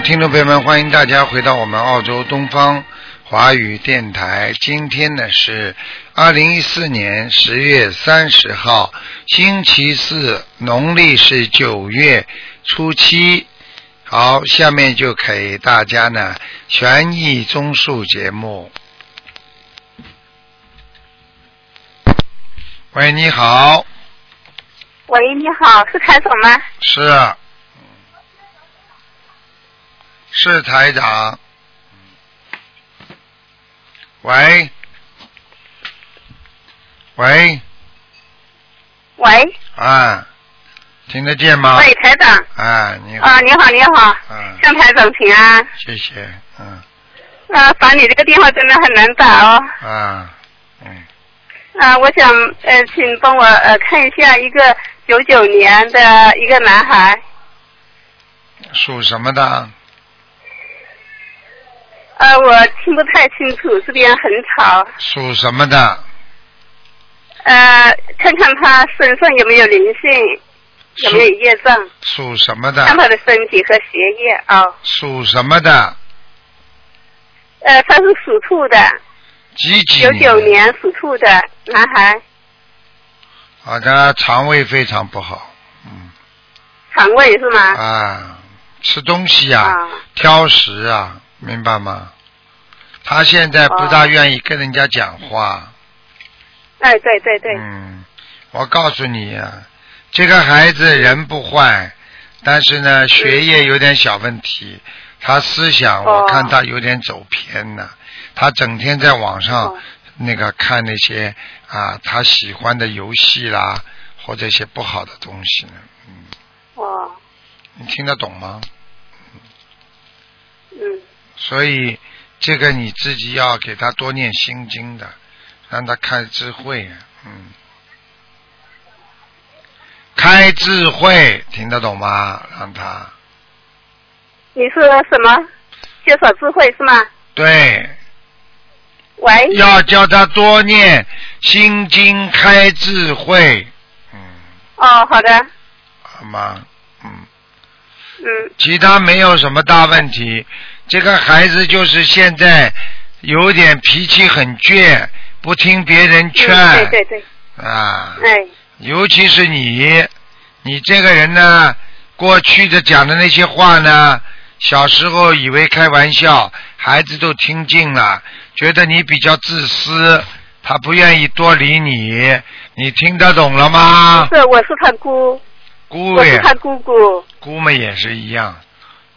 听众朋友们，欢迎大家回到我们澳洲东方华语电台。今天呢是二零一四年十月三十号，星期四，农历是九月初七。好，下面就给大家呢权益综述节目。喂，你好，喂，你好，是台总吗？是，是台长。喂，喂，喂，啊，听得见吗？喂，台长。啊，你好，啊，你好，你好，嗯，向台长请安。谢谢，嗯，啊，打你这个电话真的很难打哦。啊，嗯，啊，我想呃，请帮我呃看一下一个九九年的一个男孩，属什么的？呃，我听不太清楚，这边很吵。属什么的？呃，看看他身上有没有灵性，有没有业障，属什么的看的？他的身体和学业啊。属什么的？呃，他是属兔的，几几九九年属兔的男孩，好的，肠胃非常不好，嗯，肠胃是吗？啊，吃东西呀、啊挑食啊，明白吗？他现在不大愿意跟人家讲话，哎，对对对，嗯，我告诉你呀、这个孩子人不坏，但是呢，学业有点小问题，他思想哦。我看他有点走偏了，他整天在网上哦。那个看那些啊他喜欢的游戏啦，或者一些不好的东西呢，嗯，哇，你听得懂吗？嗯，所以这个你自己要给他多念心经的，让他开智慧，嗯，开智慧，听得懂吗？让他你是什么？缺少智慧是吗？对，喂，要叫他多念心经，开智慧，嗯，哦，好的，好吗？其他没有什么大问题。这个孩子就是现在有点脾气很倔，不听别人劝，嗯，对对对，啊，哎，尤其是你，你这个人呢，过去的讲的那些话呢，小时候以为开玩笑，孩子都听进了，觉得你比较自私，他不愿意多理你，你听得懂了吗？是，我是他姑，姑也。我是他姑姑，姑们也是一样，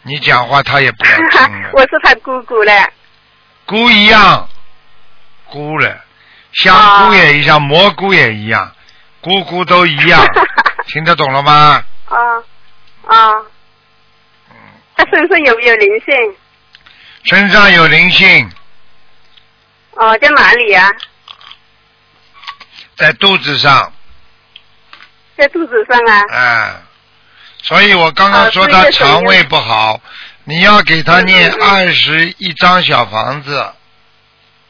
你讲话他也不要听了，我是他姑姑嘞，姑一样，姑了，香菇也一样，蘑菇也一样，姑姑都一样，听得懂了吗？啊啊，嗯。他身上有没有灵性？身上有灵性，哦，在哪里呀、在肚子上，在肚子上啊。哎，所以我刚刚说他肠胃不好，你要给他念二十一张小房子，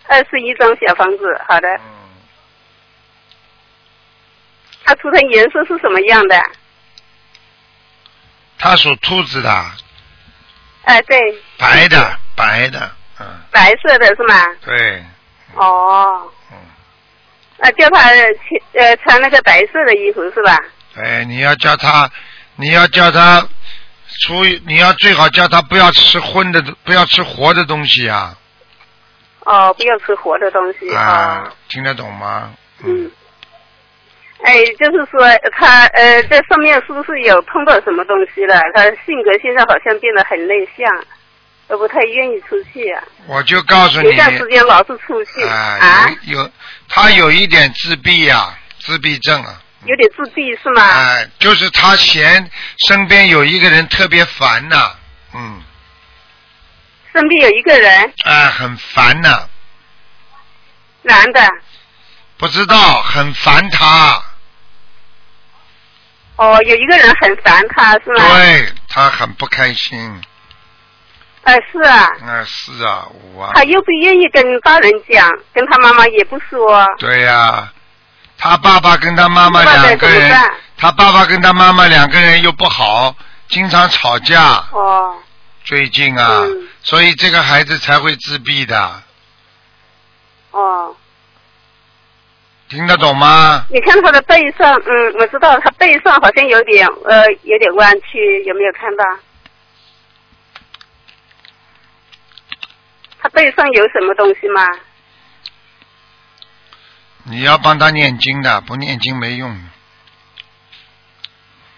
二十一张小房子，好的。嗯，它图腾颜色是什么样的？它属兔子的，哎，对，白的，白的，嗯，白色的是吗？对，哦，嗯，啊，叫他穿呃穿那个白色的衣服是吧？对，你要叫他，你要叫他出，你要最好叫他不要吃荤的，不要吃活的东西啊，哦，不要吃活的东西啊哦。，听得懂吗？嗯。哎，就是说他呃，在上面是不是有碰到什么东西了？他性格现在好像变得很内向，都不太愿意出去啊。我就告诉你有一，段时间老是出去啊，啊，有有，他有一点自闭呀、自闭症啊，有点自闭是吗？哎、就是他嫌身边有一个人特别烦呐、嗯，身边有一个人，哎、很烦呐、男的，不知道很烦他，哦，有一个人很烦他是吗？对他很不开心，呃，是啊，哎是啊，我啊。他，又不愿意跟大人讲，跟他妈妈也不说。对呀、他爸爸跟他妈妈两个人他爸爸跟他妈妈两个人又不好，经常吵架，哦，最近啊，嗯所以这个孩子才会自闭的，哦，听得懂吗？你看他的背上，嗯，我知道他背上好像有点呃有点弯曲，有没有看到？他背上有什么东西吗？你要帮他念经的，不念经没用。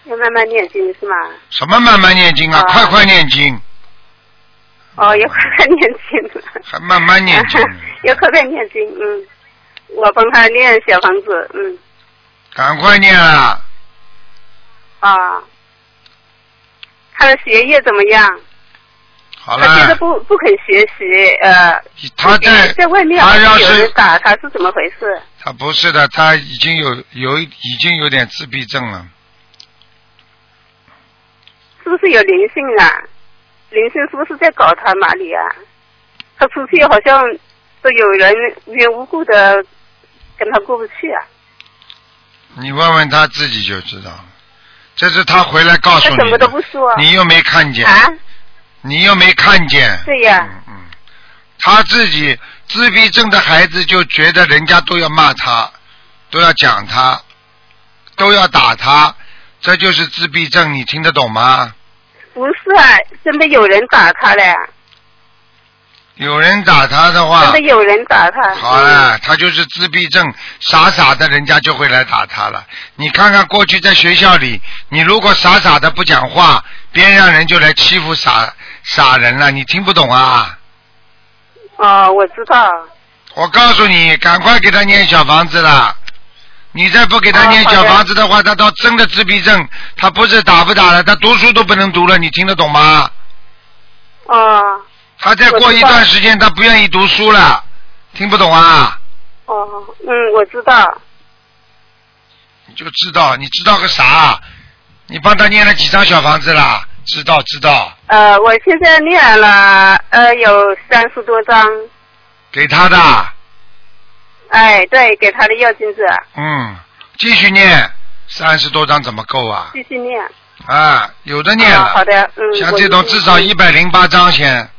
要慢慢念经是吗？什么慢慢念经啊？啊快快念经，哦，要快快念经。还慢慢念经，要快快念经，嗯，我帮他念小房子，嗯，赶快念啊！啊，他的学业怎么样？好他现在，不不肯学习，呃，他在在外面他要是打他，是怎么回事？他不是的，他已经有有已经有点自闭症了。是不是有灵性啊？灵性是不是在搞他哪里啊？他出去好像都有人无缘无故的跟他过不去啊。你问问他自己就知道了。这是他回来告诉你他什么都，不说。你又没看见，啊？你又没看见。对呀嗯嗯，他自己自闭症的孩子就觉得人家都要骂他，都要讲他，都要打他，这就是自闭症，你听得懂吗？不是啊，真的有人打他嘞，有人打他的话真的，有人打他。好了，他就是自闭症，傻傻的，人家就会来打他了。你看看过去在学校里，你如果傻傻的不讲话，边上人就来欺负傻傻人了，你听不懂啊？哦，我知道。我告诉你，赶快给他念小房子啦。你再不给他念小房子的话，他到真的自闭症，他不是打不打了，他读书都不能读了，你听得懂吗？哦他再过一段时间，他不愿意读书了，听不懂啊？哦，嗯，我知道。你就知道，你知道个啥？你帮他念了几张小房子啦？知道知道，呃，我现在念了呃有三十多张，给他的，哎，对，给他的要金子嗯，继续念，三十多张怎么够啊？继续念。啊，有的念了，啊好的，嗯。像这种至少一百零八张先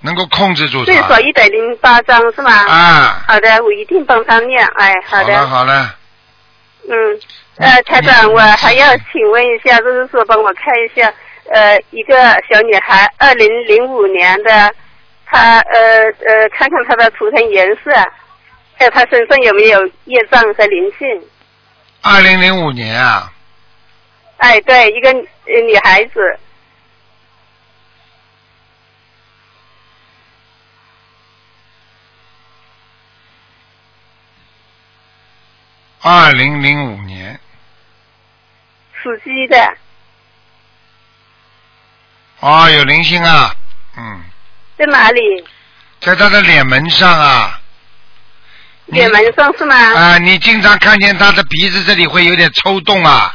能够控制住最少他。一百零八张是吗？啊，好的，我一定帮他念。哎，好好了的，好了，嗯，呃，台长，我还要请问一下，就是说帮我看一下，呃，一个小女孩，二零零五年的，她呃呃，看看她的图腾颜色，还有她身上有没有业障和灵性。二零零五年啊，哎，对，一个呃女孩子，二零零五年，属鸡的，哦，有灵性啊，嗯，在哪里？在他的脸门上啊。你脸门上是吗？啊，你经常看见他的鼻子这里会有点抽动啊，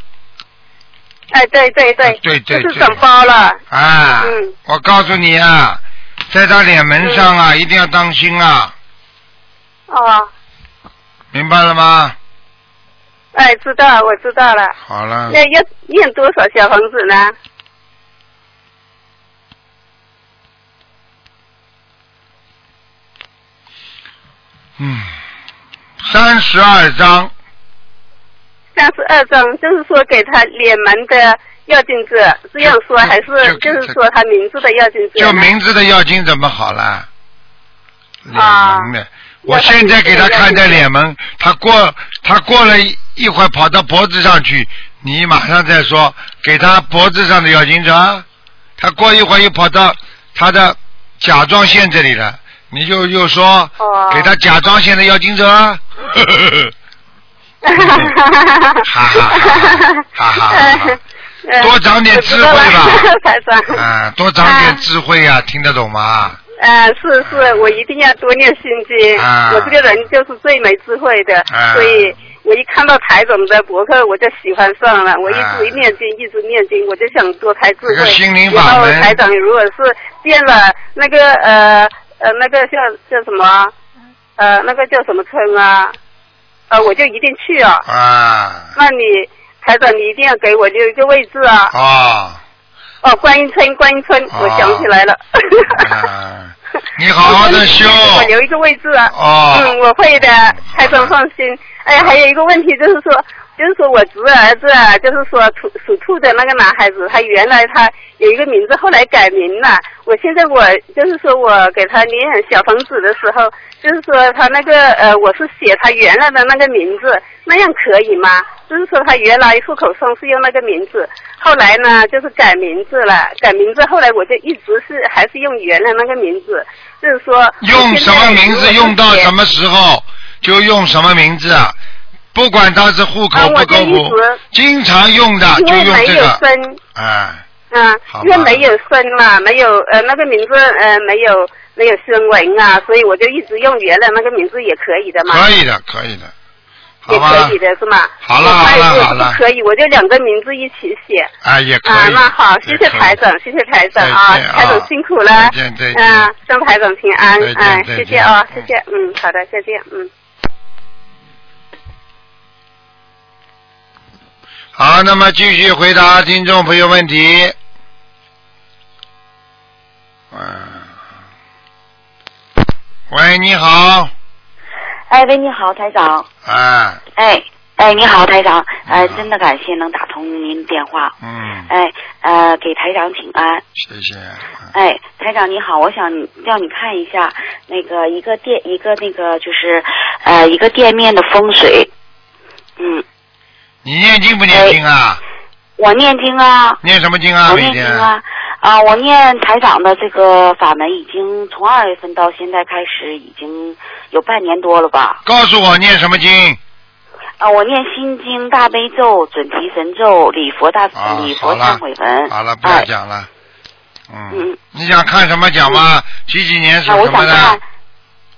哎，对对对，啊对对是长包了。啊，嗯我告诉你啊，在他脸门上啊，一定要当心啊，哦，明白了吗？哎，知道，我知道了。好了，那要念多少小房子呢？嗯，三十二章，三十二张，就是说给他脸门的要经者这样说，还是就就是说他名字的要经者就？名字的要经怎么好了？脸啊门的，我现在给他看在脸门，他过他过了一一会儿跑到脖子上去，你马上再说给他脖子上的要经者，他过一会儿又跑到他的甲状腺这里了，你就又说哦给他假装现在要金者，呵呵呵哈哈哈哈哈哈哈呃多长点智慧吧台长。啊，多长点智慧啊，听得懂吗？呃，是是，我一定要多念心经。啊我这个人就是最没智慧的，啊所以我一看到台总的博客，我就喜欢上了。我一啊直念经，一直念经，我就想多开智慧。这个心灵以后法门台长如果是见了那个呃呃那个叫叫什么呃那个叫什么村啊，呃我就一定去啊。啊，那你台长，你一定要给我留一个位置啊。啊，哦，观音村，观音村，哦我想起来了。啊，你好好的修。我留一个位置啊。哦。嗯，我会的，台长放心。哎，还有一个问题就是说，就是说我侄儿子啊，就是说兔属兔的那个男孩子，他原来他有一个名字，后来改名了。我现在我就是说我给他念小房子的时候，就是说他那个呃，我是写他原来的那个名字，那样可以吗？就是说他原来户口上是用那个名字，后来呢就是改名字了，改名字后来我就一直是还是用原来那个名字，就是说用什么名字用到什么时候就用什么名字啊？不管他是户口不够不就一直，经常用的就因为没有用这个。生，啊，嗯，因为没有生嘛，没有呃那个名字呃没有没有声纹啊，所以我就一直用原来那个名字也可以的嘛，可以的，可以的，也可以？的是吗？好了好了好了可以，我就两个名字一起写。啊，也可啊，以。那好，谢谢台长，谢谢台长啊，台长辛苦了。再见再见嗯，祝台长平安再，见哎，再见谢谢啊，谢谢，嗯，好的，再见，嗯。好，那么继续回答听众朋友问题。嗯，喂，你好，哎，喂，你好，台长。哎，哎，哎，你好，台长。哎，真的感谢能打通您电话。嗯，哎，呃，给台长请安。谢谢。嗯哎，台长你好，我想叫你看一下那个一个店一个那个就是呃一个店面的风水。嗯，你念经不念经啊？我念经啊，念什么经啊？我？念经啊。啊，我念台长的这个法门已经从二月份到现在开始已经有半年多了吧。告诉我念什么经？啊，我念心经、大悲咒、准提神咒、礼佛大、啊礼佛忏悔文。好了，不要哎讲了。嗯嗯，你想看什么讲吗？几几年属啊，我想看的？，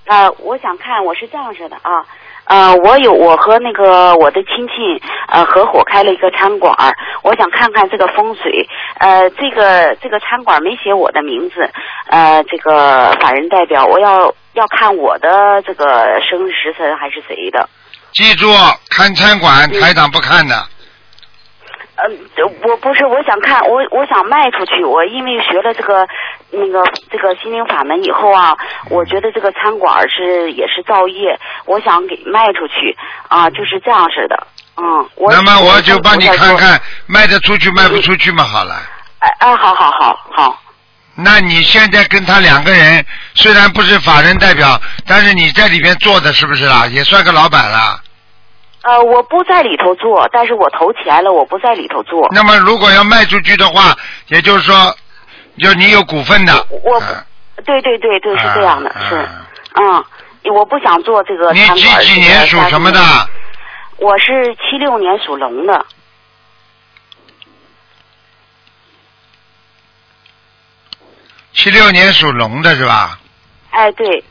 呃，我想看，我是这样式的啊，呃，我有我和那个我的亲戚呃合伙开了一个餐馆，我想看看这个风水，呃，这个这个餐馆没写我的名字，呃，这个法人代表，我要要看我的这个生日时辰还是谁的？记住，看餐馆嗯台长不看的。嗯，我不是，我想看，我我想卖出去。我因为学了这个那个这个心灵法门以后啊，我觉得这个餐馆是也是造业，我想给卖出去啊，就是这样式的。嗯，我那么我就帮你。看看卖得出去卖不出去嘛，好了。哎哎，好好好好，那你现在跟他两个人虽然不是法人代表，但是你在里边做的是不是啦？也算个老板了。呃，我不在里头做，但是我投钱了，我不在里头做。那么如果要卖出去的话，也就是说，就你有股份的。我嗯对对对对，是这样的，啊是啊嗯，我不想做这个你几。几年属什么的？我是七六年属龙的。七六年属龙的是吧？哎，对，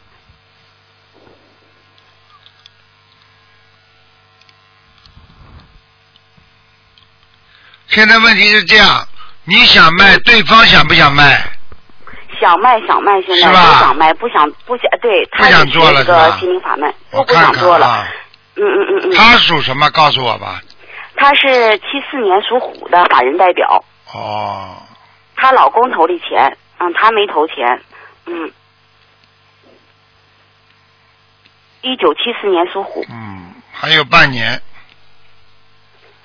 现在问题是这样，你想卖，对方想不想卖？想卖想卖，现在不想卖，不想不想，对，他想做了个心灵法门，我不想做了。啊。嗯嗯嗯嗯，他属什么？告诉我吧。他是七四年属虎的法人代表，哦，她老公投的钱，嗯，她没投钱，嗯。一九七四年属虎，嗯，还有半年。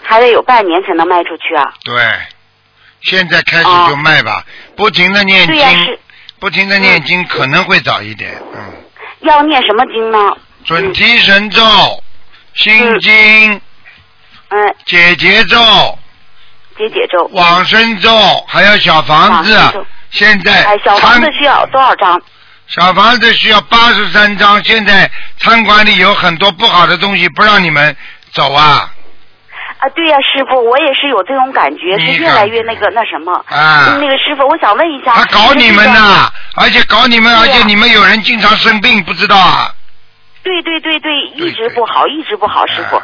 还得有半年才能卖出去啊。对，现在开始就卖吧，不停的念哦对呀、经，是不停的念经可能会早一点。嗯，要念什么经呢？准提神咒、心经、嗯，解结咒、解解咒。往生咒，还有小房子往生咒。现在哎，小房餐子需要多少张？小房子需要八十三张，现在餐馆里有很多不好的东西，不让你们走啊。啊，对呀、师傅，我也是有这种感觉，是越来越那个那什么。那个师傅，我想问一下。他搞你们呢？呐，而且搞你们，而且你们有人经常生病，不知道啊。对对对对，一直不好，一直不好，师傅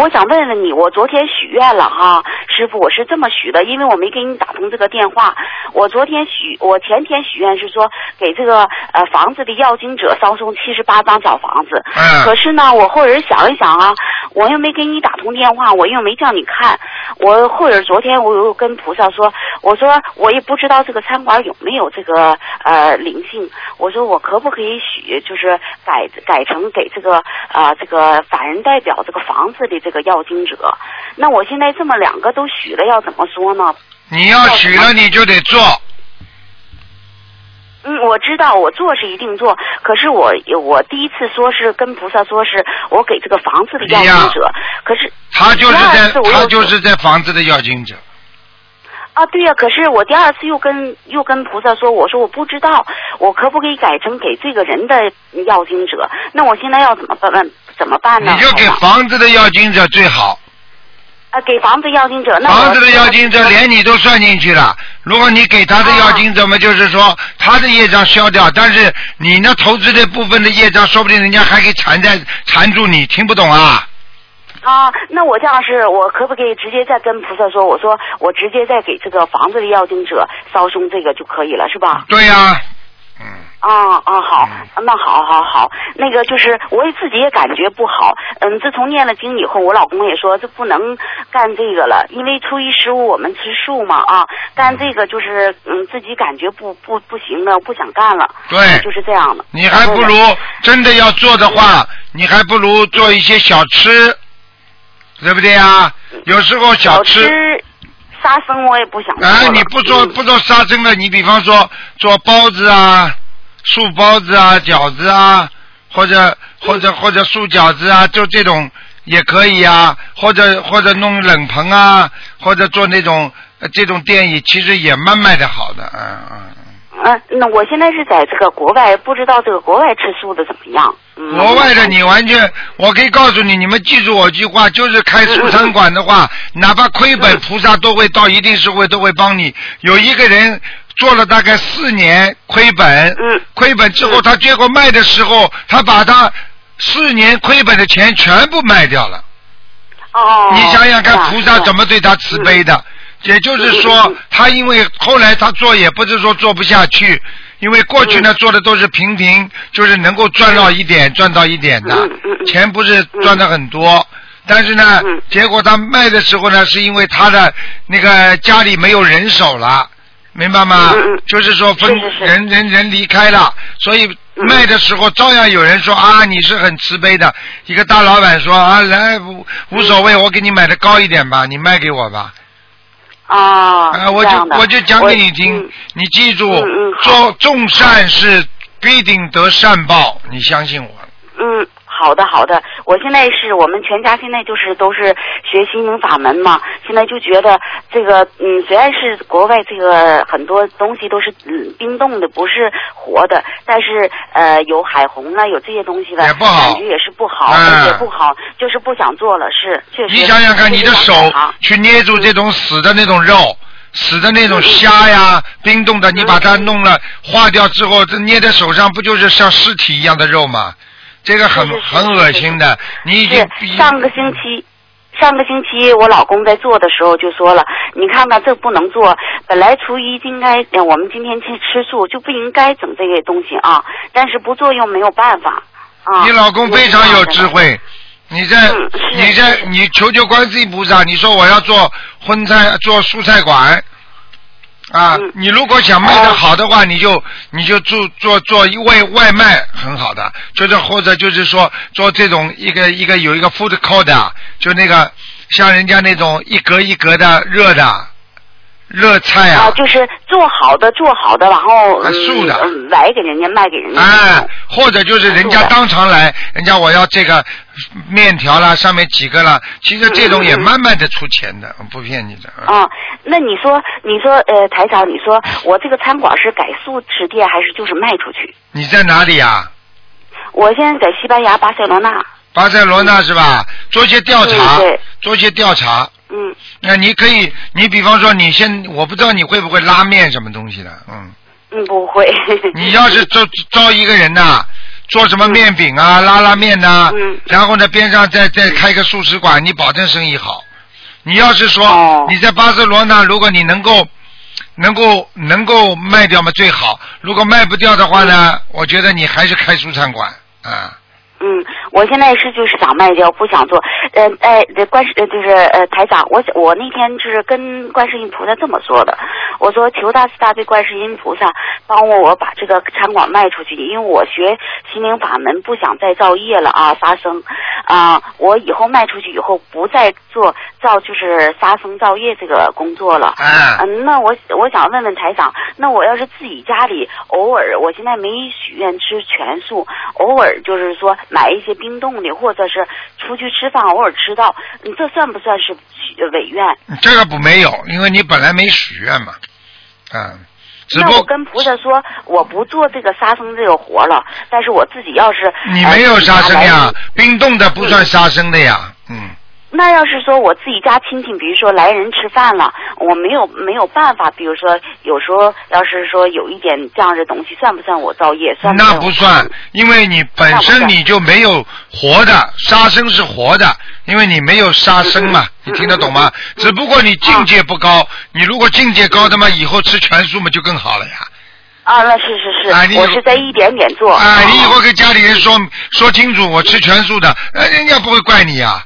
我想问问你，我昨天许愿了哈，师傅，我是这么许的，因为我没给你打通这个电话。我昨天许，我前天许愿是说给这个呃房子的要经者烧送七十八张小房子。嗯可是呢，我后人想一想啊，我又没给你打通电话，我又没叫你看，我后人昨天我又跟菩萨说，我说我也不知道这个餐馆有没有这个呃灵性，我说我可不可以许，就是改改成给这个呃这个法人代表这个房子的这个要经者。那我现在这么两个都许了，要怎么说呢？你要许了你就得做，嗯，我知道我做是一定做，可是我我第一次说是跟菩萨说是我给这个房子的要经者，可是他就是在他就是在房子的要经者。啊，对呀、可是我第二次又跟又跟菩萨说，我说我不知道，我可不可以改成给这个人的要经者？那我现在要怎么办？怎么办呢？你就给房子的要经者最好，啊，给房子要经者，那房子的要经者连你都算进去了。如果你给他的要经者嘛，就是说他的业障消掉，但是你那投资的部分的业障，说不定人家还给缠在缠住你，听不懂啊？啊，那我这样是我可不可以直接再跟菩萨说？我说我直接再给这个房子的要经者烧送这个就可以了，是吧？对呀、嗯，啊啊好嗯，那好好好，那个就是我也自己也感觉不好，嗯，自从念了经以后，我老公也说这不能干这个了，因为初一十五我们吃素嘛啊，干这个就是嗯自己感觉不不不行了，不想干了，对就是这样的。你还不如真的要做的话，你还不如做一些小吃，对不对呀？有时候小吃。吃杀生我也不想做哎，你不做嗯不做杀生的，你比方说做包子啊、素包子啊、饺子啊，或者或者或者素饺子啊，就这种也可以啊，或者或者弄冷棚啊，或者做那种呃这种店也其实也蛮卖的好的，嗯嗯。嗯，那我现在是在这个国外，不知道这个国外吃素的怎么样。嗯、国外的你完全，我可以告诉你，你们记住我一句话，就是开素餐馆的话，哪怕亏本，菩萨都会到一定时会都会帮你。有一个人做了大概四年亏本，嗯亏本之后他结果卖的时候，他把他四年亏本的钱全部卖掉了。哦，你想想看，菩萨怎么？么对他慈悲的？也就是嗯说嗯，他因为后来他做也不是说做不下去，因为过去呢嗯。做的都是平平，就是能够赚到一点，赚到一点的钱不是赚的很多。但是呢嗯，结果他卖的时候呢，是因为他的那个家里没有人手了，明白吗？就是说分人人人离开了，所以嗯。卖的时候照样有人说啊，你是很慈悲的。一个大老板说啊，来无无所谓，我给你买的高一点吧，你卖给我吧。啊，啊，我就我就讲给你听嗯，你记住嗯嗯，做众善事必定得善报，你相信我。嗯，好的好的，我现在是我们全家现在就是都是学心灵法门嘛，现在就觉得这个嗯，虽然是国外这个很多东西都是嗯冰冻的，不是活的，但是呃有海虹啊，有这些东西的，也不好感觉也是不好，嗯也不好，就是不想做了，是确实。你想想看，你的手去捏住这种死的那种肉。死的那种虾呀，冰冻的，你把它弄了化掉之后，这捏在手上，不就是像尸体一样的肉吗？这个很很恶心的。你已经是上个星期，上个星期我老公在做的时候就说了，你看看这不能做，本来初一应该，呃我们今天去吃素就不应该整这些东西啊，但是不做又没有办法啊。你老公非常有智慧，你在嗯你在你求求观世音菩萨，你说我要做荤菜做蔬菜馆。啊，嗯。你如果想卖的好的话，你就你就做做做外外卖很好的，就是或者就是说做这种一个一个有一个 food court 啊，就那个像人家那种一格一格的热的热菜啊，啊，就是做好的做好的，然后啊素的嗯，崴给人家卖给人家。哎，或者就是人家当场来，人家我要这个面条啦，上面几个啦，其实这种也慢慢的出钱的，不骗你的。嗯啊，那你说，你说，呃，台长，你说我这个餐馆是改素食店，还是就是卖出去？你在哪里呀？我现在在西班牙巴塞罗那，巴塞罗那是吧？做一些调查嗯对，做一些调查。嗯，那你可以，你比方说，你现我不知道你会不会拉面什么东西的，嗯，嗯，不会。你要是招招一个人呐，做什么面饼啊、拉拉面呐、嗯。然后呢边上再再开个素食馆，你保证生意好。你要是说、哦。你在巴塞罗那，如果你能够能够能够卖掉嘛最好，如果卖不掉的话呢，我觉得你还是开蔬餐馆啊。嗯，我现在是就是想卖掉，不想做。呃，哎，这观世呃就是呃台长，我我那天就是跟观世音菩萨这么说的，我说求大慈大悲观世音菩萨帮我我把这个餐馆卖出去，因为我学心灵法门不想再造业了啊，杀生啊、我以后卖出去以后不再做造就是杀生造业这个工作了。啊，嗯，那我我想问问台长，那我要是自己家里偶尔，我现在没许愿吃全素，偶尔就是说买一些冰冻的，或者是出去吃饭偶尔吃到，你，这算不算是许呃违愿？这个不没有，因为你本来没许愿嘛，啊，只不过那我跟菩萨说，我不做这个杀生这个活了，但是我自己要是你没有杀生呀冰冻的不算杀生的呀，嗯。那要是说我自己家亲戚，比如说来人吃饭了，我没有没有办法，比如说有时候要是说有一点这样的东西，算不算我造业？算那不算，因为你本身你就没有活的，杀生是活的，因为你没有杀生嘛，嗯你听得懂吗？只不过你境界不高，你如果境界高的嘛，以后吃全素嘛就更好了呀。啊，那是是是，我是在一点点做。啊，你以后哦跟家里人说说清楚，我吃全素的，呃，人家不会怪你呀。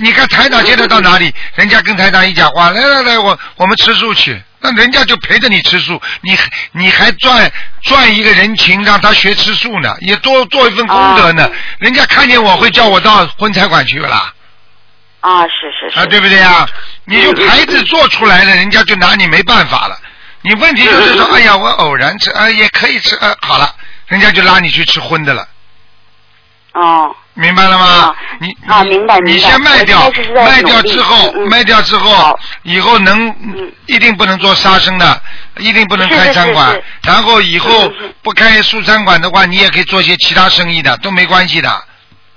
你看台长现在到哪里，人家跟台长一讲话，来来来，我我们吃素去，那人家就陪着你吃素，你还你还赚赚一个人情，让他学吃素呢，也多做一份功德呢。人家看见我会叫我到荤菜馆去了啦，啊，是是是。啊，对不对呀？你就牌子做出来了，人家就拿你没办法了。你问题就是说，哎呀，我偶然吃，啊，也可以吃，啊，好了，人家就拉你去吃荤的了。哦，明白了吗啊？你啊你明白明白你先卖掉卖掉之后卖掉之后，以后能嗯一定不能做杀生的，一定不能开餐馆。然后以后不开素餐馆的话，你也可以做些其他生意的，都没关系的。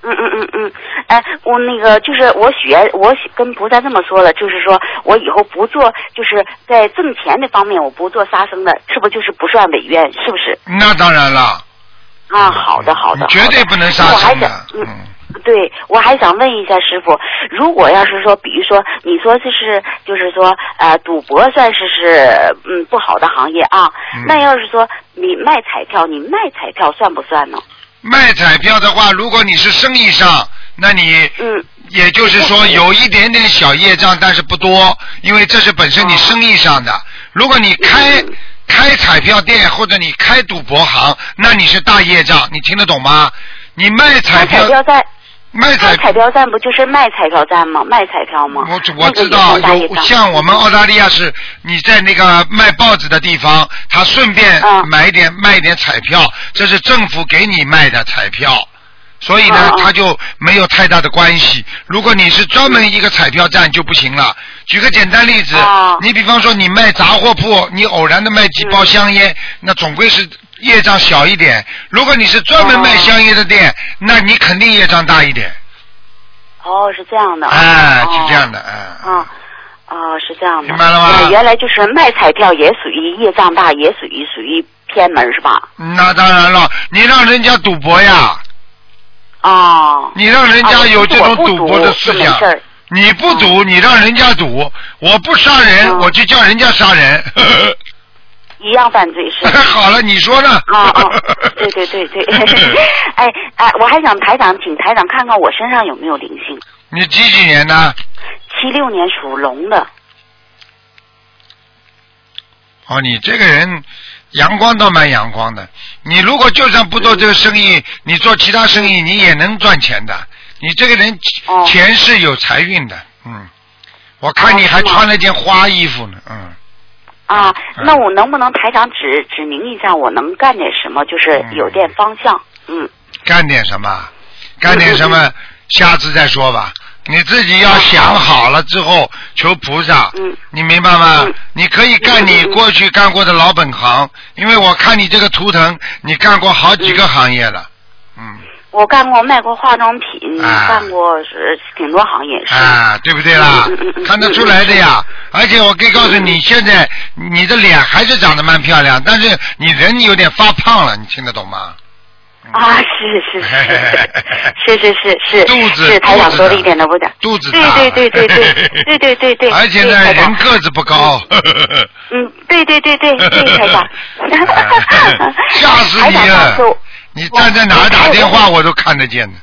嗯嗯嗯嗯，哎，我那个就是我许愿，我跟菩萨这么说了，就是说我以后不做，就是在挣钱的方面我不做杀生的，是不是就是不算违愿？是不是？那当然了，啊，好的好的，绝对不能杀那我还生的想。嗯。嗯，对，我还想问一下师傅，如果要是说，比如说你说这是，就是说，呃，赌博算是是嗯不好的行业啊，嗯那要是说你卖彩票，你卖彩票算不算呢？卖彩票的话，如果你是生意上，那你嗯也就是说 有一点点小业障，但是不多，因为这是本身你生意上的。如果你开嗯开彩票店或者你开赌博行，那你是大业障，你听得懂吗？你卖彩票卖彩彩票站不就是卖彩票站吗？卖彩票吗？我我知道有像我们澳大利亚是你在那个卖报纸的地方，他顺便嗯买一点卖一点彩票，这是政府给你卖的彩票。所以呢嗯，嗯它就没有太大的关系。如果你是专门一个彩票站就不行了。举个简单例子哦，你比方说你卖杂货铺，你偶然的卖几包香烟，那总归是业障小一点。如果你是专门卖哦香烟的店，那你肯定业障大一点。哦，是这样的。哎，哦是这样的，哎。啊。哦，是这样的。明白了吗那原来就是卖彩票也属于业障大，也属于属于偏门是吧？那当然了，你让人家赌博呀，哦。你让人家有这种赌博的思想你不赌，你让人家赌，我不杀人，嗯我就叫人家杀人。一样犯罪是。好了，你说呢？啊啊，对对对对，哎哎，我还想台长，请台长看看我身上有没有灵性。你几几年的？七六年属龙的，哦，你这个人阳光倒蛮阳光的。你如果就算不做这个生意，你做其他生意，你也能赚钱的。你这个人哦前世有财运的，嗯。我看你还穿了件花衣服呢，嗯。啊，嗯那我能不能台长指指明一下，我能干点什么？就是有点方向。嗯，干点什么？干点什么？下次再说吧。你自己要想好了之后求菩萨，嗯你明白吗？嗯你可以干你过去干过的老本行，因为我看你这个图腾，你干过好几个行业了，嗯，我干过卖过化妆品，啊干过是挺多行业是。啊，对不对啦看得出来的呀。而且我可以告诉你，现在你的脸还是长得蛮漂亮，但是你人有点发胖了，你听得懂吗？啊，是是是 是是是是，肚子是台长说的一点都不假，肚子对对对对 对对对对对，而且呢，人个子不高。嗯，对对对对对，台长，吓死你了！你站在哪打电话，我都看得见呢。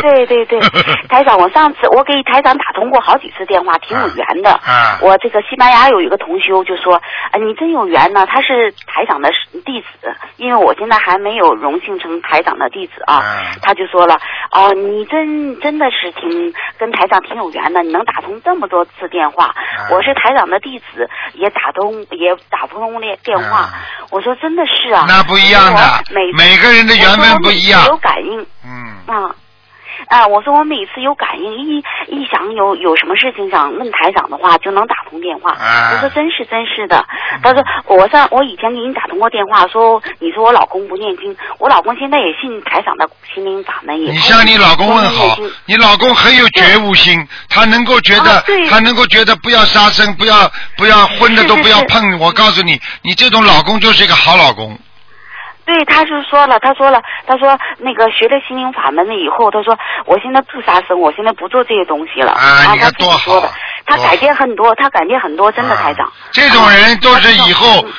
对 对对，台长，我上次我给台长打通过好几次电话，挺有缘的。啊我这个西班牙有一个同修就说，啊，你真有缘呢，他是台长的弟子，因为我现在还没有荣幸成台长的弟子啊。啊他就说了，哦，你真真的是挺跟台长挺有缘的，你能打通这么多次电话。啊我是台长的弟子，也打通也打不通电电话。啊我说真的是啊，那不一样的每每个人的缘分不一样有感应。嗯，啊。啊，我说我每次有感应，一一想有有什么事情想问台长的话，就能打通电话。啊我说真是真是的。他说我上我以前给你打通过电话，说你说我老公不念经，我老公现在也信台长的心灵法门，也你向你老公问好你老公很有觉悟心，他能够觉得啊，他能够觉得不要杀生，不要不要荤的都不要是是是碰。我告诉你，你这种老公就是一个好老公。对，他就说了，他说了，他说那个学了心灵法门了以后，他说我现在不杀生，我现在不做这些东西了。啊你看多好说的，他改变很多，他改变很多，真的台长。啊这种人都是以后嗯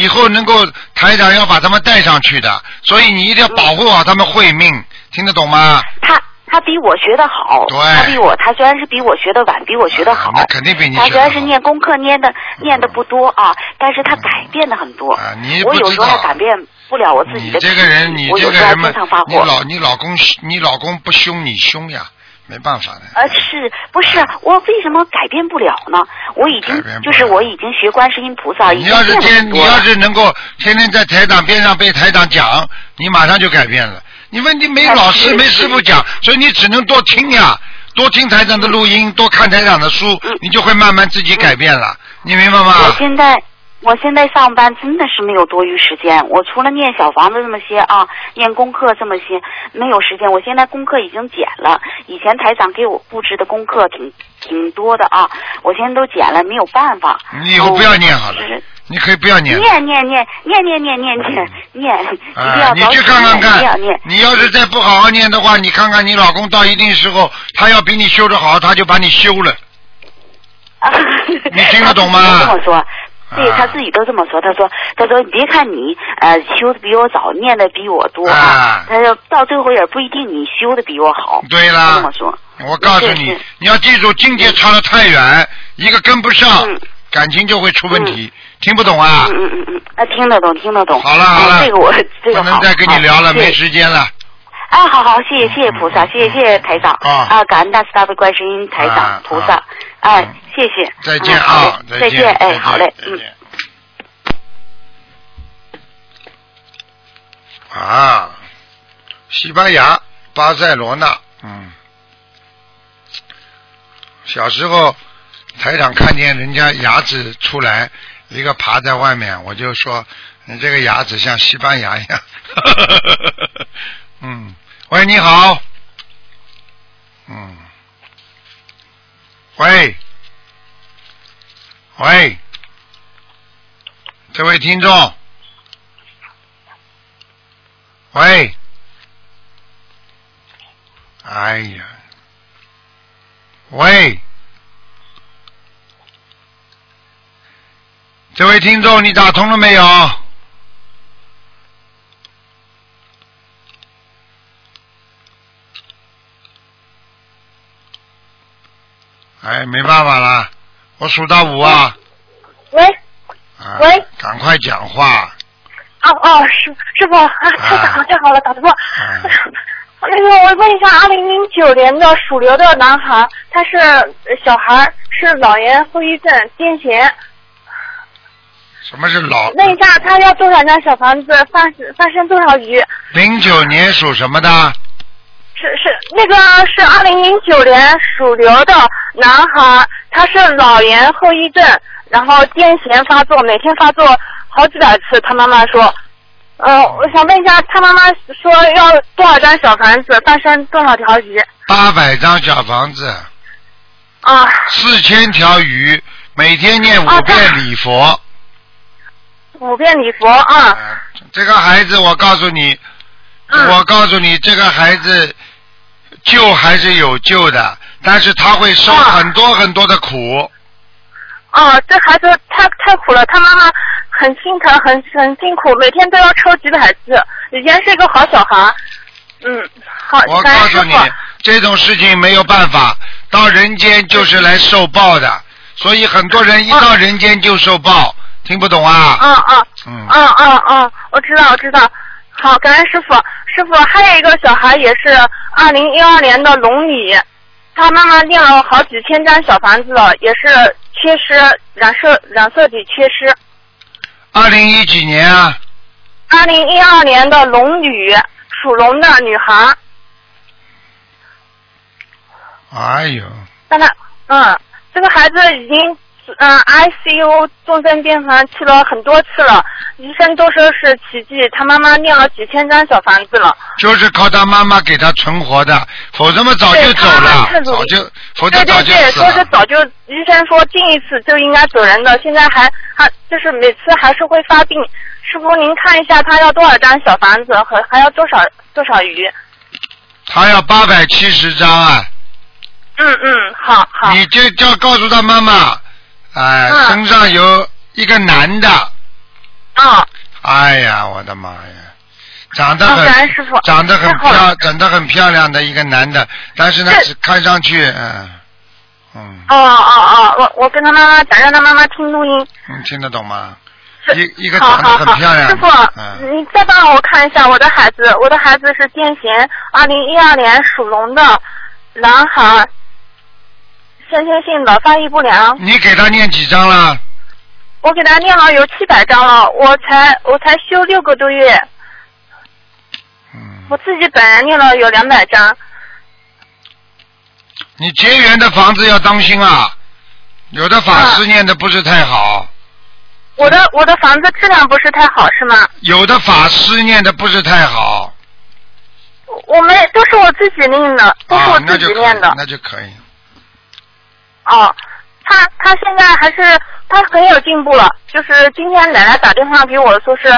以后能够台长要把他们带上去的，所以你一定要保护好他们慧命，听得懂吗？他他比我学的好，对他比我他虽然是比我学的晚，比我学的好，啊那肯定比你他虽然是念功课念的念的不多啊，但是他改变的很多。啊你不我有时候还改变不了我自己你的脾气，这个人，你这个人你。老你老公你老公不凶你凶呀，没办法的。呃，是不是我为什么改变不了呢？我已经就是我已经学观世音菩萨，已你要是天，你要。是能够天天在台长边上被台长讲，你马上就改变了。你问题没啊老师没师傅讲，所以你只能多听呀，多听台长的录音，多看台长的书嗯，你就会慢慢自己改变了。你明白吗我吗？现在我现在上班真的是没有多余时间，我除了念小房子这么些啊，念功课这么些，没有时间。我现在功课已经减了，以前台长给我布置的功课挺挺多的啊，我现在都减了，没有办法。你以后不要念好了就是你可以不要念。念念念念念念念念念，一定啊要，你去看看看你要是再不好好念的话，你看看你老公到一定时候，他要比你修的好，他就把你休了。你听得懂吗他自己都这么说。对啊他自己都这么说，他说：“他说，别看你呃修的比我早，念的比我多啊他说到最后也不一定你修的比我好。”对啦这么说。我告诉你你要记住，境界差的太远，一个跟不上嗯，感情就会出问题。听不懂啊？嗯嗯嗯嗯，啊，听得懂，听得懂。好了好了啊这个我这个好。不能再跟你聊了，没时间了。啊，好好，谢谢谢谢菩萨，谢谢谢谢台长啊。啊，感恩大慈大悲观世音台啊长菩啊。萨，哎嗯，谢谢。再见啊，再见，哎，好嘞，嗯。啊，西班牙巴塞罗那，嗯，小时候台长看见人家牙齿出来，一个爬在外面，我就说你这个牙齿像西班牙一样。嗯，喂，你好。嗯，喂，喂，这位听众，喂，哎呀，喂，这位听众，你打通了没有？哎，没办法了，我数到五啊！喂，啊喂赶快讲话！哦哦，师师傅，啊，太好太好了，打通了。啊那个，我问一下，二零零九年的属牛的男孩，他是呃小孩，是老年后遗症癫痫。什么是老？问一下，他要多少张小房子，放放生多少鱼？零九年属什么的？是是，那个是二零零九年属牛的男孩，他是老年后遗症，然后癫痫发作，每天发作好几百次。他妈妈说，呃，我想问一下，他妈妈说要多少张小房子，放生多少条鱼？八百张小房子，啊，四千条鱼，每天念五啊遍礼佛。五遍礼佛啊，啊这个孩子，我告诉你，嗯我告诉你，这个孩子救还是有救的，但是他会受啊很多很多的苦。哦，这孩子太太苦了，他妈妈很心疼，很很辛苦，每天都要抽几百次。以前是一个好小孩，嗯，好，我告诉你傅。，这种事情没有办法，到人间就是来受报的，所以很多人一到人间就受报，听不懂啊？嗯嗯嗯，嗯嗯嗯，我知道我知道。好，感恩师傅。师傅，还有一个小孩也是二零一二年的龙女，他妈妈念了好几千张小房子了，也是缺失染色染色体缺失。二零一几年啊？二零一二年的龙女，属龙的女孩，哎呦，但他嗯，这个孩子已经嗯 ICU 重症病房去了很多次了，医生都说是奇迹，他妈妈念了几千张小房子了。就是靠他妈妈给他存活的，否则嘛早就走了早就，否则对对对，早就死说是。早就医生说进一次就应该走人的，现在还还就是每次还是会发病。师傅您看一下他要多少张小房子和还要多少多少鱼？他要八百七十张啊！嗯嗯，好好。你就叫告诉他妈妈，哎、嗯身上有一个男的，啊、哎呀，我的妈呀，长得哦很，感恩师傅长得很漂，长得很漂亮的一个男的，但是呢，看上去，嗯嗯，哦哦哦，我我跟他妈妈讲，让他妈妈听录音。你听得懂吗？一一个长得很漂亮。师傅，嗯。你再帮我看一下我的孩子，我的孩子是癫痫，二零一二年属龙的男孩，先天性的发育不良。你给他念几张了？我给他念了有七百张了，我才我才修六个多月，嗯我，自己本人念了有两百张。你结缘的房子要当心啊，有的法师念的不是太好，我的我的房子质量不是太好是吗？有的法师念的不是太好，我们都是我自己念的，都是我，自己念的。，那就可以。哦，他他现在还是他很有进步了，就是今天奶奶打电话给我说是，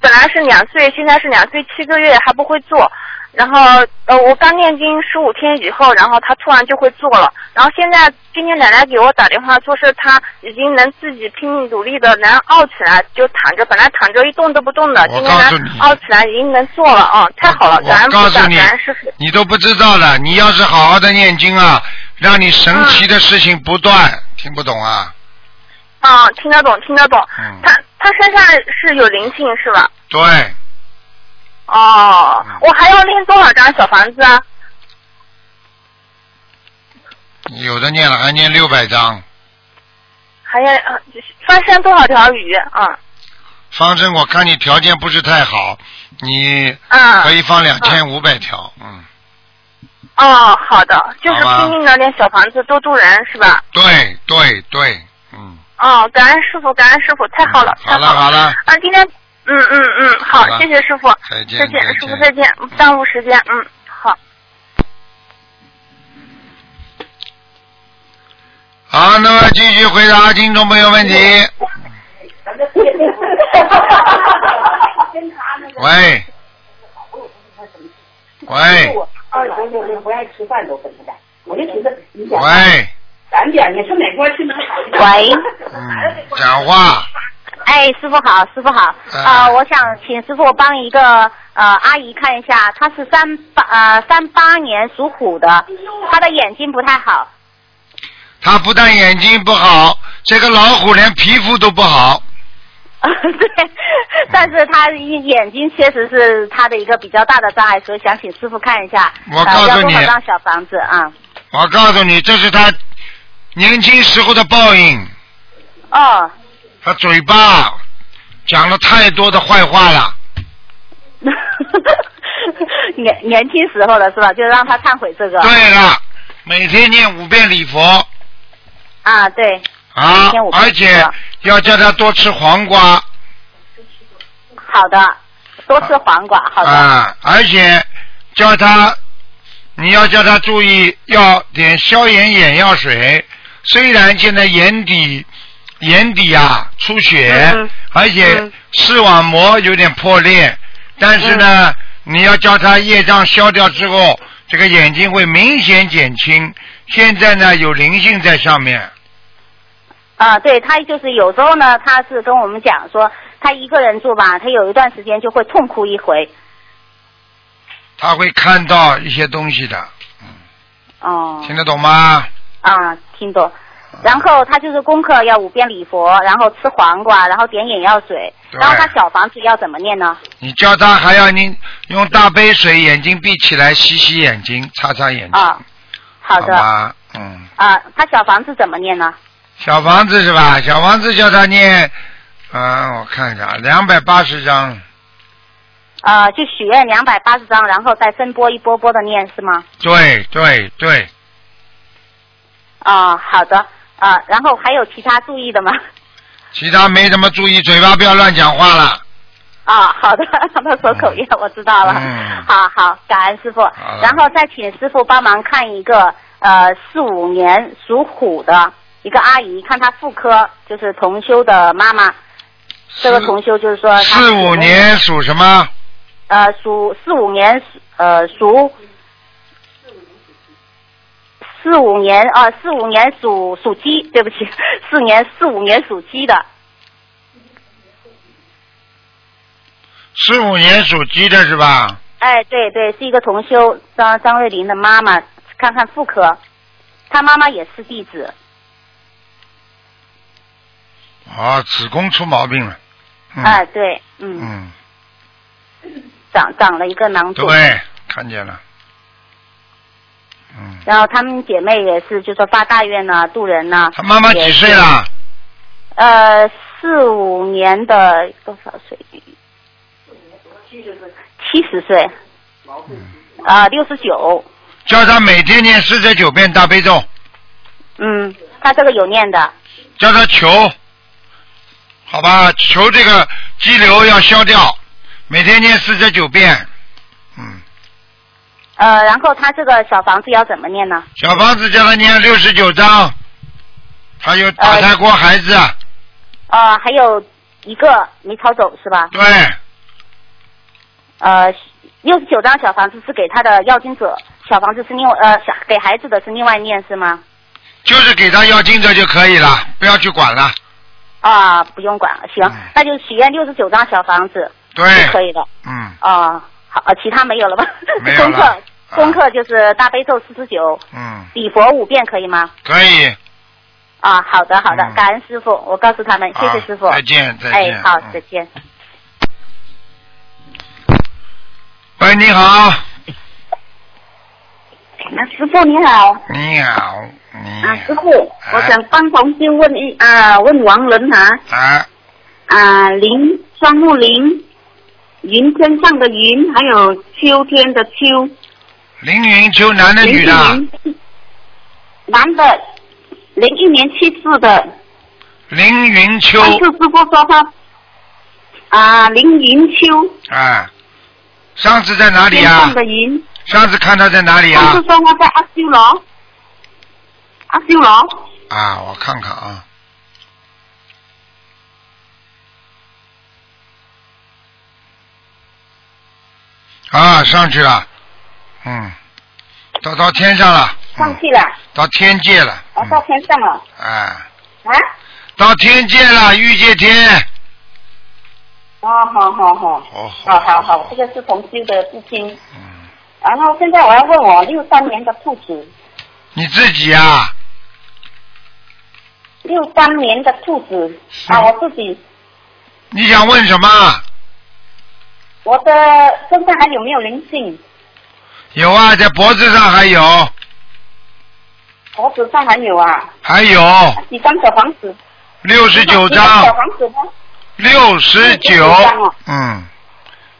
本来是两岁，现在是两岁七个月还不会做，然后呃我刚念经十五天以后，然后他突然就会做了，然后现在今天奶奶给我打电话说是他已经能自己拼命努力的能傲起来，就躺着，本来躺着一动都不动的，我今天能傲起来，已经能做了啊、太好了，我感恩菩萨，告诉你感恩师傅。，你都不知道了。你要是好好的念经啊，让你神奇的事情不断。听不懂啊？啊，听得懂，听得懂。嗯他他身上是有灵性是吧？对，哦嗯，我还要练多少张小房子啊？有的念了还念六百张，还要呃翻身多少条鱼啊？方正我看你条件不是太好，你嗯。可以放两千五百条，嗯，哦，好的，就是好吧。拼命的练小房子多度人是吧？对对对，嗯，哦，感恩师傅，感恩师傅，太好了，太好了。好了，啊，今天，嗯嗯嗯，好好了，谢谢师傅，再见再见，师傅再见，不耽误时间，嗯，好。好，那么继续回答听众朋友问题。喂，喂，二十六天不爱吃饭都跟他的，我就寻思你讲喂，咱点你上哪块去能好一点？喂，嗯，讲话，哎，师傅好，师傅好，啊呃，我想请师傅帮一个呃阿姨看一下，她是三八呃三八年属虎的，她的眼睛不太好，她不但眼睛不好，这个老虎连皮肤都不好。对，但是他眼睛确实是他的一个比较大的障碍，所以想请师傅看一下，我告诉呃、要多你小房子啊？我告诉你，这是他年轻时候的报应。哦，他嘴巴讲了太多的坏话了。年年轻时候了是吧？就让他忏悔这个。对了，每天念五遍礼佛啊，对，啊而且要叫他多吃黄瓜好的，多吃黄瓜，好的。啊，而且叫他，你要叫他注意，要点消炎眼药水。虽然现在眼底眼底啊出血，而且嗯视网膜有点破裂，但是呢，你要叫他业障消掉之后，这个眼睛会明显减轻。现在呢，有灵性在上面，啊，对他就是有时候呢，他是跟我们讲说，他一个人住吧，他有一段时间就会痛哭一回。他会看到一些东西的，嗯哦。听得懂吗？啊，听懂。然后他就是功课要五遍礼佛，然后吃黄瓜，然后点眼药水。对然后他小房子要怎么念呢？你叫他还要你用大杯水，眼睛闭起来洗洗眼睛，擦擦眼睛，啊，好的。吧？嗯，啊，他小房子怎么念呢？小房子是吧？小房子叫他念，啊，我看一下，两百八十张，呃，就许愿两百八十张，然后再分波一波波的念是吗？对对对，啊，好的。啊，然后还有其他注意的吗？其他没什么注意，嘴巴不要乱讲话了。啊，好的，让他说口业，我知道了。嗯好好，感恩师傅。然后再请师傅帮忙看一个呃四五年属虎的一个阿姨，看她妇科，就是同修的妈妈。这个同修就是说四五年属什么？呃属四五年属呃属四五年啊四五年属属鸡，对不起，四年四五年属鸡的。四五年属鸡的是吧？哎，对对，是一个同修张张瑞林的妈妈，看看妇科，她妈妈也是弟子。啊，子宫出毛病了。嗯、哎，对，嗯，嗯，长长了一个囊肿。对，看见了。嗯，然后她们姐妹也是，就说发大愿呐、渡人呐、她妈妈几岁了？呃，四五年的多少岁？七十岁。啊，六十九。叫他每天念四十九遍大悲咒，嗯，她这个有念的。叫他求，好吧，求这个肌瘤要消掉，每天念四十九遍。嗯，呃，然后他这个小房子要怎么念呢？小房子叫他念六十九章，他有打胎过孩子，呃，还有一个没抄走是吧？对，呃，六十九张小房子是给他的要经者，小房子是另外呃小给孩子的是另外念是吗？就是给他要经者就可以了，不要去管了。啊，不用管了，行，嗯那就许愿六十九张小房子对，就可以了。嗯啊，好，呃其他没有了吧？没有了功课啊功课就是大悲咒四十九，嗯，礼佛五遍可以吗？可以。啊，好的好的，嗯感恩师傅，我告诉他们，谢谢好师傅。再见再见哎，好嗯，再见。喂，你好，啊，师傅你好，你好，你啊，师好。傅，我想帮同修问一啊，问王伦哈，啊，啊，林双木林，云天上的云，还有秋天的秋，林云秋，男的女的？男的，零一年去世的，林云秋，上次师傅说他啊，林云秋，啊，上次在哪里啊？天上？的云，上次看他在哪里啊？上次？说他在阿修罗，阿修罗，啊，我看看啊。啊，上去了，嗯，到到天上了，嗯、上去了，到天界了，我到天上了，嗯、哎，啊，到天界了，欲界天，哦，好好好。哦，好好好，这个是同修的事情。嗯，然后现在我要问我六三年的兔子，你自己啊，六三年的兔子啊，我自己你想问什么？我的身上还有没有灵性？有啊，在脖子上还有，脖子上还有啊？还有几张小房子？六十九张小，房子呢？六十九69张哦，嗯，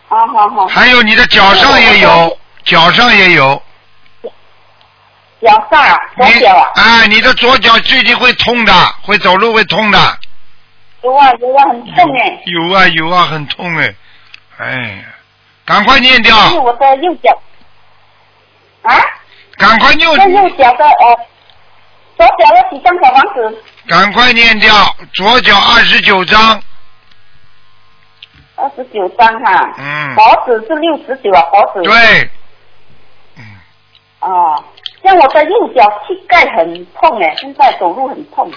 好，好好。还有你的脚上也有，脚上也有，脚上啊，左脚啊，哎，你的左脚最近会痛的，会走路会痛的，有啊有啊，很痛哎。有啊有啊，很痛哎，哎呀，赶快念掉，是我的右脚。啊？赶快念，这右脚的呃，左脚有几张小房子？赶快念掉，左脚二十九张，二十九张哈。嗯脖子是六十九啊，脖子。。对，哦，像我的右脚膝盖很痛哎，现在走路很痛。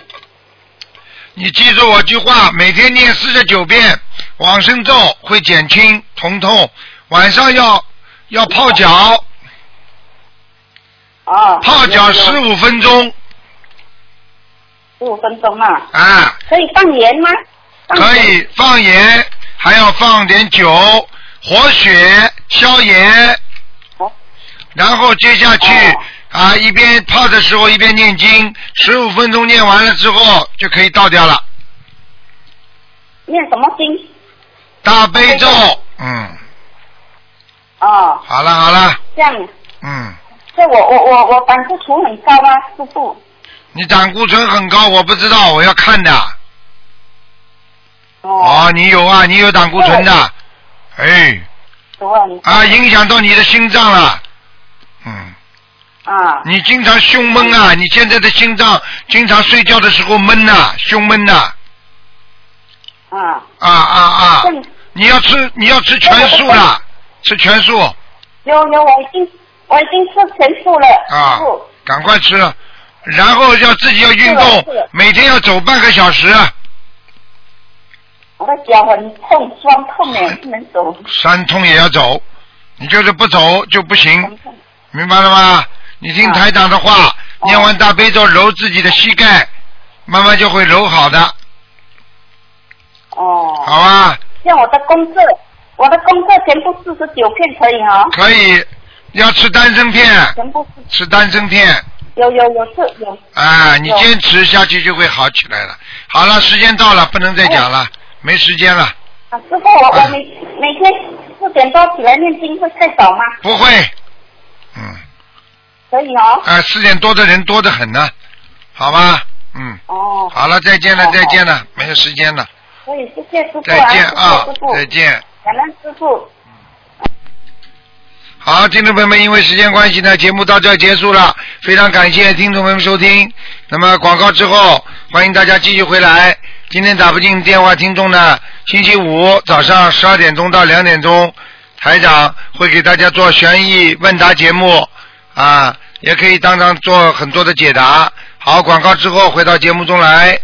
你记住我句话，每天念四十九遍往生咒会减轻疼痛，晚上要要泡脚，啊。泡脚十五分钟十五分钟啊，啊，可以放盐吗？可。以放盐，还要放点酒，活血消炎。哦然后接下去、哦啊，一边泡的时候一边念经，十五分钟念完了之后就可以倒掉了。念什么经？大悲咒，嗯，哦，好了好了，这样。嗯，这我我我我胆固醇很高吗，师傅？你胆固醇很高，我不知道，我要看的。哦。哦，你有啊，你有胆固醇的，哎，啊，影响到你的心脏了，嗯，啊。你经常胸闷啊，你现在的心脏经常睡觉的时候闷呐、胸闷呐、啊，啊啊啊。你要吃你要吃全素了，吃全素。有有，我已经我已经吃全素了，啊。，赶快吃，然后要自己要运动，每天要走半个小时，我的脚很痛，酸痛哎，不能走。酸痛也要走，你就是不走就不行，明白了吗？你听啊台长的话，哦念完大悲咒揉自己的膝盖，慢慢就会揉好的，哦。好啊？像我的功课，我的功课全部四十九片可以哈、可以，要吃丹参片，全部是吃丹参片，有有有是有。啊，你坚持下去就会好起来了。好了，时间到了，不能再讲了，没时间了，啊，师傅，我我每每天四点多起来念经会太早吗？不会，嗯，可以哦。啊，四点多的人多得很呢，好吧？嗯，哦，好了，再见了，再见了，没有时间了，可以，谢谢师傅再见啊，再见。感恩师傅。好，听众朋友们，因为时间关系呢，节目到这儿结束了。非常感谢听众朋友们收听。那么广告之后，欢迎大家继续回来。今天打不进电话，听众呢，星期五早上十二点钟到两点钟，台长会给大家做悬疑问答节目啊，也可以当场做很多的解答。好，广告之后回到节目中来。